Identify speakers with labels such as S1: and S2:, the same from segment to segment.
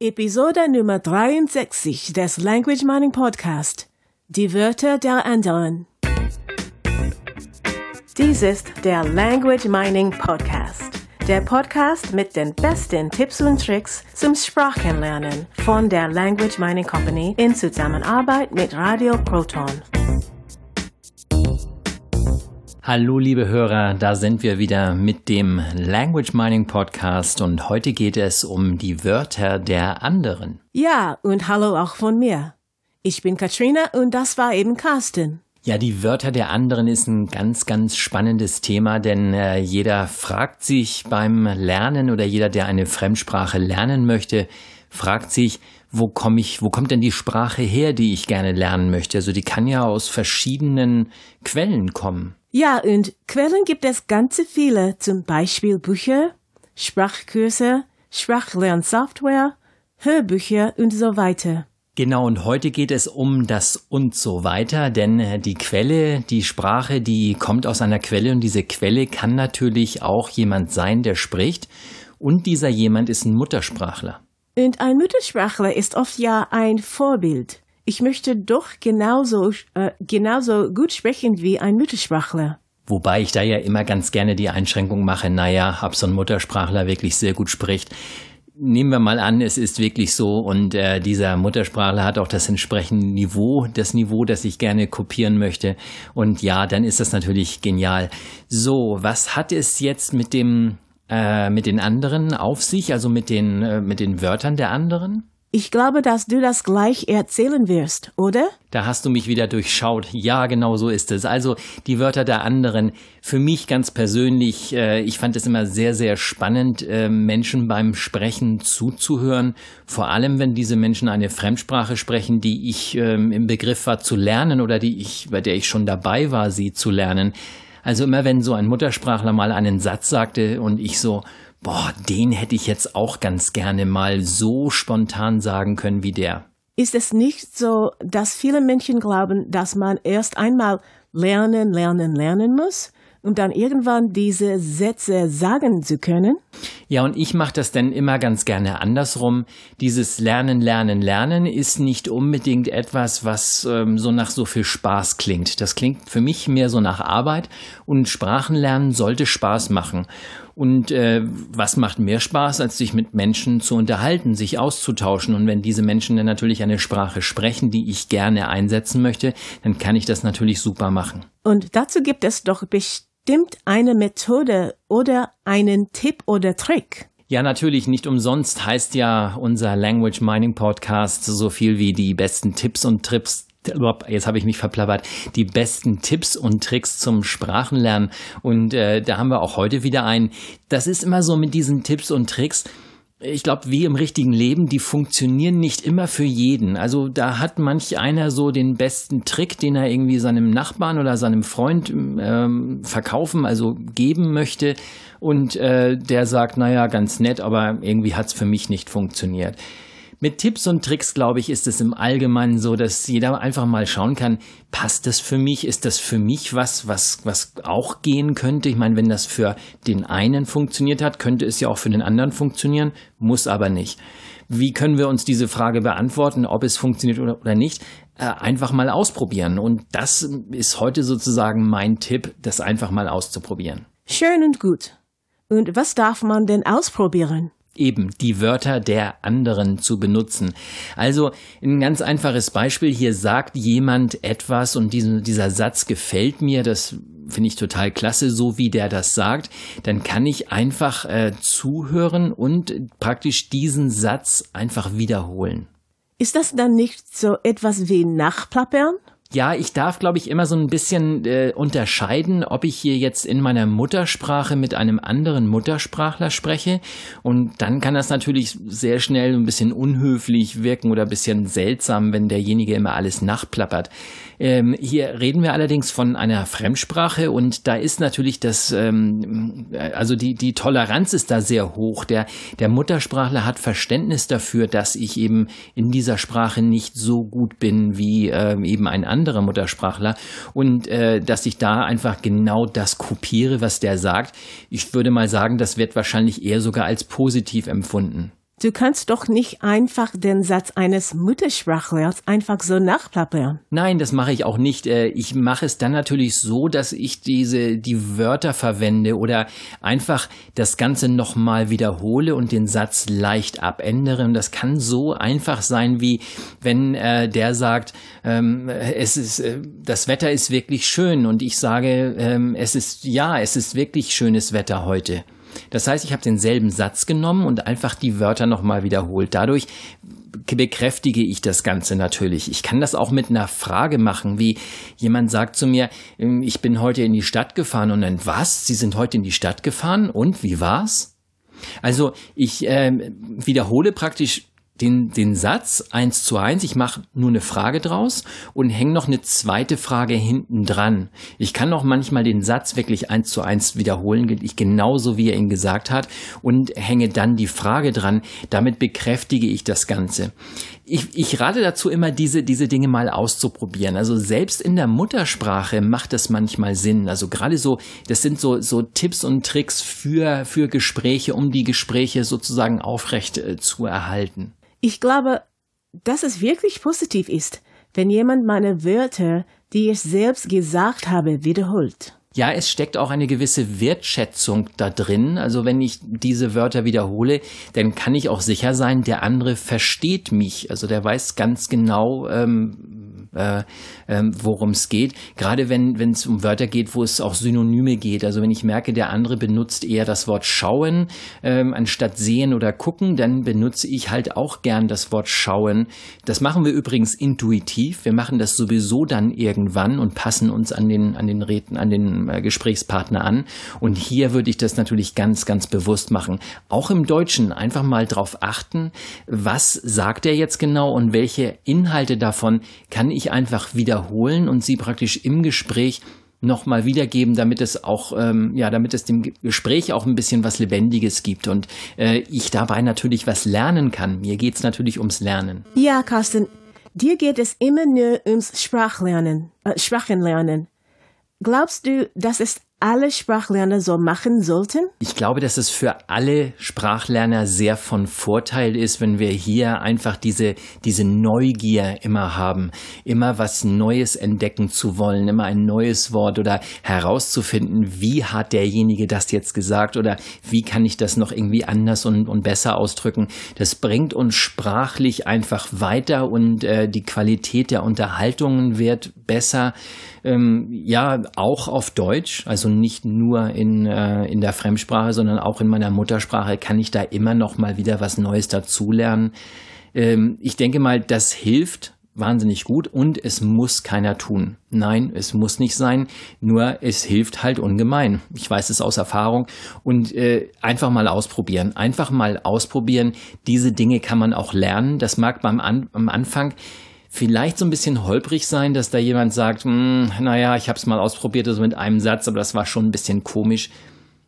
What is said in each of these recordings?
S1: Episode Nummer 63 des Language Mining Podcast. Die Wörter der anderen. Dies ist der Language Mining Podcast. Der Podcast mit den besten Tipps und Tricks zum Sprachenlernen von der Language Mining Company in Zusammenarbeit mit Radio Proton.
S2: Hallo liebe Hörer, da sind wir wieder mit dem Language Mining Podcast und heute geht es um die Wörter der anderen.
S1: Ja, und hallo auch von mir. Ich bin Katrina und das war eben Carsten.
S2: Ja, die Wörter der anderen ist ein ganz, ganz spannendes Thema, denn äh, jeder fragt sich beim Lernen oder jeder, der eine Fremdsprache lernen möchte, fragt sich, wo komme ich, wo kommt denn die Sprache her, die ich gerne lernen möchte? Also die kann ja aus verschiedenen Quellen kommen.
S1: Ja, und Quellen gibt es ganze viele, zum Beispiel Bücher, Sprachkurse, Sprachlernsoftware, Hörbücher und so weiter.
S2: Genau, und heute geht es um das und so weiter, denn äh, die Quelle, die Sprache, die kommt aus einer Quelle und diese Quelle kann natürlich auch jemand sein, der spricht und dieser jemand ist ein Muttersprachler.
S1: Und ein Muttersprachler ist oft ja ein Vorbild. Ich möchte doch genauso, äh, genauso gut sprechen wie ein Muttersprachler.
S2: Wobei ich da ja immer ganz gerne die Einschränkung mache, naja, ob so ein Muttersprachler wirklich sehr gut spricht, nehmen wir mal an, es ist wirklich so und äh, dieser Muttersprachler hat auch das entsprechende Niveau, das Niveau, das ich gerne kopieren möchte. Und ja, dann ist das natürlich genial. So, was hat es jetzt mit dem äh, mit den anderen auf sich, also mit den äh, mit den Wörtern der anderen?
S1: Ich glaube, dass du das gleich erzählen wirst, oder?
S2: Da hast du mich wieder durchschaut. Ja, genau so ist es. Also die Wörter der anderen. Für mich ganz persönlich, äh, ich fand es immer sehr, sehr spannend, äh, Menschen beim Sprechen zuzuhören. Vor allem, wenn diese Menschen eine Fremdsprache sprechen, die ich ähm, im Begriff war zu lernen oder die ich, bei der ich schon dabei war, sie zu lernen. Also immer wenn so ein Muttersprachler mal einen Satz sagte und ich so, boah, den hätte ich jetzt auch ganz gerne mal so spontan sagen können wie der.
S1: Ist es nicht so, dass viele Menschen glauben, dass man erst einmal lernen, lernen, lernen muss, um dann irgendwann diese Sätze sagen zu können?
S2: Ja, und ich mache das dann immer ganz gerne andersrum. Dieses Lernen, Lernen, Lernen ist nicht unbedingt etwas, was ähm, so nach so viel Spaß klingt. Das klingt für mich mehr so nach Arbeit und Sprachenlernen sollte Spaß machen. Und äh, was macht mehr Spaß, als sich mit Menschen zu unterhalten, sich auszutauschen? Und wenn diese Menschen dann natürlich eine Sprache sprechen, die ich gerne einsetzen möchte, dann kann ich das natürlich super machen.
S1: Und dazu gibt es doch bestimmt eine Methode oder einen Tipp oder Trick.
S2: Ja, natürlich nicht umsonst heißt ja unser Language Mining Podcast so viel wie die besten Tipps und Trips jetzt habe ich mich verplappert, die besten Tipps und Tricks zum Sprachenlernen. Und äh, da haben wir auch heute wieder einen. Das ist immer so mit diesen Tipps und Tricks. Ich glaube, wie im richtigen Leben, die funktionieren nicht immer für jeden. Also da hat manch einer so den besten Trick, den er irgendwie seinem Nachbarn oder seinem Freund ähm, verkaufen, also geben möchte. Und äh, der sagt, naja, ganz nett, aber irgendwie hat's für mich nicht funktioniert. Mit Tipps und Tricks, glaube ich, ist es im Allgemeinen so, dass jeder einfach mal schauen kann, passt das für mich? Ist das für mich was, was, was auch gehen könnte? Ich meine, wenn das für den einen funktioniert hat, könnte es ja auch für den anderen funktionieren, muss aber nicht. Wie können wir uns diese Frage beantworten, ob es funktioniert oder, oder nicht? Äh, einfach mal ausprobieren. Und das ist heute sozusagen mein Tipp, das einfach mal auszuprobieren.
S1: Schön und gut. Und was darf man denn ausprobieren?
S2: Eben die Wörter der anderen zu benutzen. Also ein ganz einfaches Beispiel. Hier sagt jemand etwas und diesen, dieser Satz gefällt mir. Das finde ich total klasse, so wie der das sagt. Dann kann ich einfach äh, zuhören und praktisch diesen Satz einfach wiederholen.
S1: Ist das dann nicht so etwas wie Nachplappern?
S2: Ja, ich darf, glaube ich, immer so ein bisschen äh, unterscheiden, ob ich hier jetzt in meiner Muttersprache mit einem anderen Muttersprachler spreche. Und dann kann das natürlich sehr schnell ein bisschen unhöflich wirken oder ein bisschen seltsam, wenn derjenige immer alles nachplappert. Ähm, hier reden wir allerdings von einer Fremdsprache und da ist natürlich das, ähm, also die, die Toleranz ist da sehr hoch. Der, der Muttersprachler hat Verständnis dafür, dass ich eben in dieser Sprache nicht so gut bin wie ähm, eben ein anderer Muttersprachler und äh, dass ich da einfach genau das kopiere, was der sagt. Ich würde mal sagen, das wird wahrscheinlich eher sogar als positiv empfunden.
S1: Du kannst doch nicht einfach den Satz eines Muttersprachlers einfach so nachplappern.
S2: Nein, das mache ich auch nicht. Äh, ich mache es dann natürlich so, dass ich diese, die Wörter verwende oder einfach das Ganze nochmal wiederhole und den Satz leicht abändere. Und das kann so einfach sein, wie wenn äh, der sagt, ähm, es ist, äh, das Wetter ist wirklich schön und ich sage, ähm, es ist, ja, es ist wirklich schönes Wetter heute. Das heißt, ich habe denselben Satz genommen und einfach die Wörter nochmal wiederholt. Dadurch bekräftige ich das Ganze natürlich. Ich kann das auch mit einer Frage machen, wie jemand sagt zu mir, ähm, ich bin heute in die Stadt gefahren und dann was? Sie sind heute in die Stadt gefahren und wie war's? Also ich äh, wiederhole praktisch den, den Satz eins zu eins, ich mache nur eine Frage draus und hänge noch eine zweite Frage hinten dran. Ich kann auch manchmal den Satz wirklich eins zu eins wiederholen, ich genauso wie er ihn gesagt hat und hänge dann die Frage dran. Damit bekräftige ich das Ganze. Ich, ich rate dazu immer, diese, diese Dinge mal auszuprobieren. Also selbst in der Muttersprache macht das manchmal Sinn. Also gerade so, das sind so, so Tipps und Tricks für, für Gespräche, um die Gespräche sozusagen aufrecht äh, zu erhalten.
S1: Ich glaube, dass es wirklich positiv ist, wenn jemand meine Wörter, die ich selbst gesagt habe, wiederholt.
S2: Ja, es steckt auch eine gewisse Wertschätzung da drin. Also wenn ich diese Wörter wiederhole, dann kann ich auch sicher sein, der andere versteht mich. Also der weiß ganz genau, ähm, äh, ähm, worum es geht. Gerade wenn es um Wörter geht, wo es auch Synonyme geht. Also wenn ich merke, der andere benutzt eher das Wort schauen ähm, anstatt sehen oder gucken, dann benutze ich halt auch gern das Wort schauen. Das machen wir übrigens intuitiv. Wir machen das sowieso dann irgendwann und passen uns an den an den Reden, an den äh, Gesprächspartner an. Und hier würde ich das natürlich ganz, ganz bewusst machen. Auch im Deutschen einfach mal drauf achten, was sagt er jetzt genau und welche Inhalte davon kann ich einfach wiederholen und sie praktisch im Gespräch nochmal wiedergeben, damit es auch, ähm, ja, damit es dem Gespräch auch ein bisschen was Lebendiges gibt und äh, ich dabei natürlich was lernen kann. Mir geht es natürlich ums Lernen.
S1: Ja, Carsten, dir geht es immer nur ums Sprachlernen, äh, Sprachenlernen. Glaubst du, dass es alle Sprachlerner so machen sollten?
S2: Ich glaube, dass es für alle Sprachlerner sehr von Vorteil ist, wenn wir hier einfach diese, diese Neugier immer haben, immer was Neues entdecken zu wollen, immer ein neues Wort oder herauszufinden, wie hat derjenige das jetzt gesagt oder wie kann ich das noch irgendwie anders und, und besser ausdrücken. Das bringt uns sprachlich einfach weiter und äh, die Qualität der Unterhaltungen wird besser. Ähm, ja, auch auf Deutsch, also nicht nur in, äh, in der Fremdsprache, sondern auch in meiner Muttersprache kann ich da immer noch mal wieder was Neues dazulernen. Ähm, ich denke mal, das hilft wahnsinnig gut und es muss keiner tun. Nein, es muss nicht sein, nur es hilft halt ungemein. Ich weiß es aus Erfahrung und äh, einfach mal ausprobieren. Einfach mal ausprobieren. Diese Dinge kann man auch lernen. Das mag beim An am Anfang vielleicht so ein bisschen holprig sein, dass da jemand sagt, hm, naja, ich habe es mal ausprobiert, also mit einem Satz, aber das war schon ein bisschen komisch.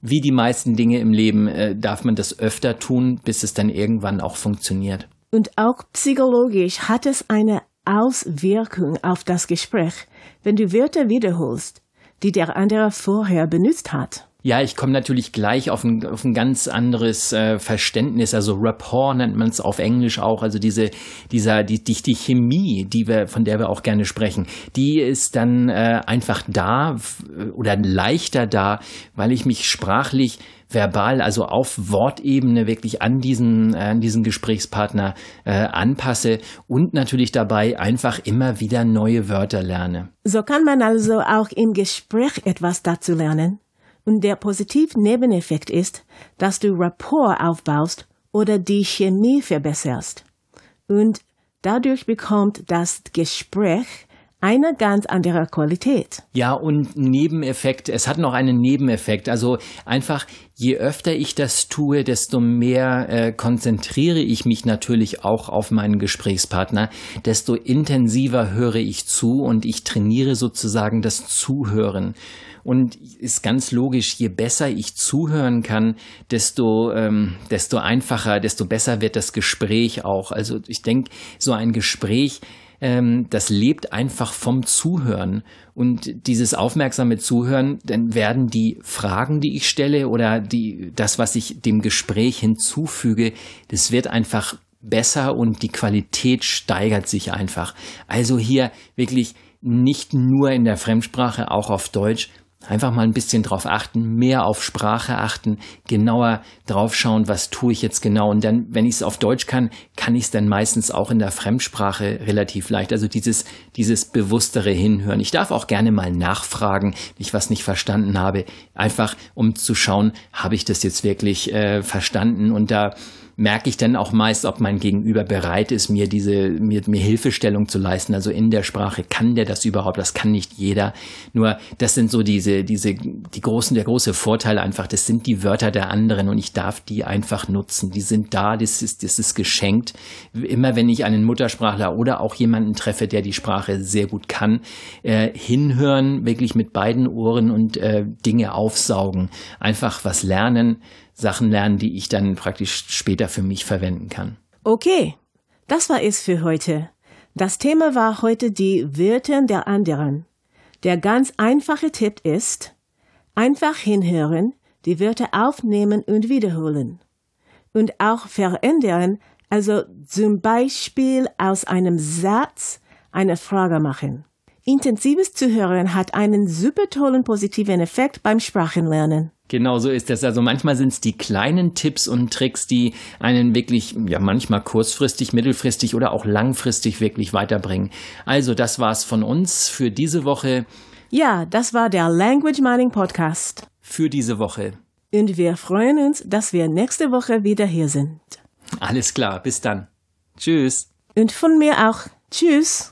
S2: Wie die meisten Dinge im Leben äh, darf man das öfter tun, bis es dann irgendwann auch funktioniert.
S1: Und auch psychologisch hat es eine Auswirkung auf das Gespräch, wenn du Wörter wiederholst, die der andere vorher benutzt hat.
S2: Ja, ich komme natürlich gleich auf ein, auf ein ganz anderes äh, Verständnis. Also Rapport nennt man es auf Englisch auch. Also diese, dieser, die, die, die Chemie, die wir, von der wir auch gerne sprechen, die ist dann äh, einfach da oder leichter da, weil ich mich sprachlich verbal, also auf Wortebene wirklich an diesen, äh, an diesen Gesprächspartner äh, anpasse und natürlich dabei einfach immer wieder neue Wörter lerne.
S1: So kann man also auch im Gespräch etwas dazu lernen. Und der Positivnebeneffekt ist, dass du Rapport aufbaust oder die Chemie verbesserst. Und dadurch bekommt das Gespräch eine ganz andere Qualität.
S2: Ja, und Nebeneffekt, es hat noch einen Nebeneffekt. Also einfach, je öfter ich das tue, desto mehr äh, konzentriere ich mich natürlich auch auf meinen Gesprächspartner, desto intensiver höre ich zu und ich trainiere sozusagen das Zuhören. Und ist ganz logisch, je besser ich zuhören kann, desto, ähm, desto einfacher, desto besser wird das Gespräch auch. Also ich denke, so ein Gespräch ähm, das lebt einfach vom Zuhören. Und dieses aufmerksame Zuhören, dann werden die Fragen, die ich stelle oder die, das, was ich dem Gespräch hinzufüge, das wird einfach besser und die Qualität steigert sich einfach. Also hier wirklich nicht nur in der Fremdsprache, auch auf Deutsch Einfach mal ein bisschen drauf achten, mehr auf Sprache achten, genauer drauf schauen, was tue ich jetzt genau. Und dann, wenn ich es auf Deutsch kann, kann ich es dann meistens auch in der Fremdsprache relativ leicht. Also dieses, dieses bewusstere Hinhören. Ich darf auch gerne mal nachfragen, wenn ich was nicht verstanden habe, einfach um zu schauen, habe ich das jetzt wirklich äh, verstanden? Und da merke ich dann auch meist, ob mein Gegenüber bereit ist, mir diese, mir, mir Hilfestellung zu leisten. Also in der Sprache kann der das überhaupt, das kann nicht jeder. Nur das sind so diese, diese, die großen, der große Vorteil einfach, das sind die Wörter der anderen und ich darf die einfach nutzen. Die sind da, das ist, das ist geschenkt. Immer wenn ich einen Muttersprachler oder auch jemanden treffe, der die Sprache sehr gut kann, äh, hinhören, wirklich mit beiden Ohren und äh, Dinge aufsaugen, einfach was lernen, Sachen lernen, die ich dann praktisch später für mich verwenden kann.
S1: Okay, das war es für heute. Das Thema war heute die Wörter der anderen. Der ganz einfache Tipp ist, einfach hinhören, die Wörter aufnehmen und wiederholen. Und auch verändern, also zum Beispiel aus einem Satz eine Frage machen. Intensives Zuhören hat einen super tollen positiven Effekt beim Sprachenlernen.
S2: Genau so ist es. Also manchmal sind es die kleinen Tipps und Tricks, die einen wirklich, ja manchmal kurzfristig, mittelfristig oder auch langfristig wirklich weiterbringen. Also das war's von uns für diese Woche.
S1: Ja, das war der Language Mining Podcast.
S2: Für diese Woche.
S1: Und wir freuen uns, dass wir nächste Woche wieder hier sind.
S2: Alles klar, bis dann. Tschüss.
S1: Und von mir auch. Tschüss.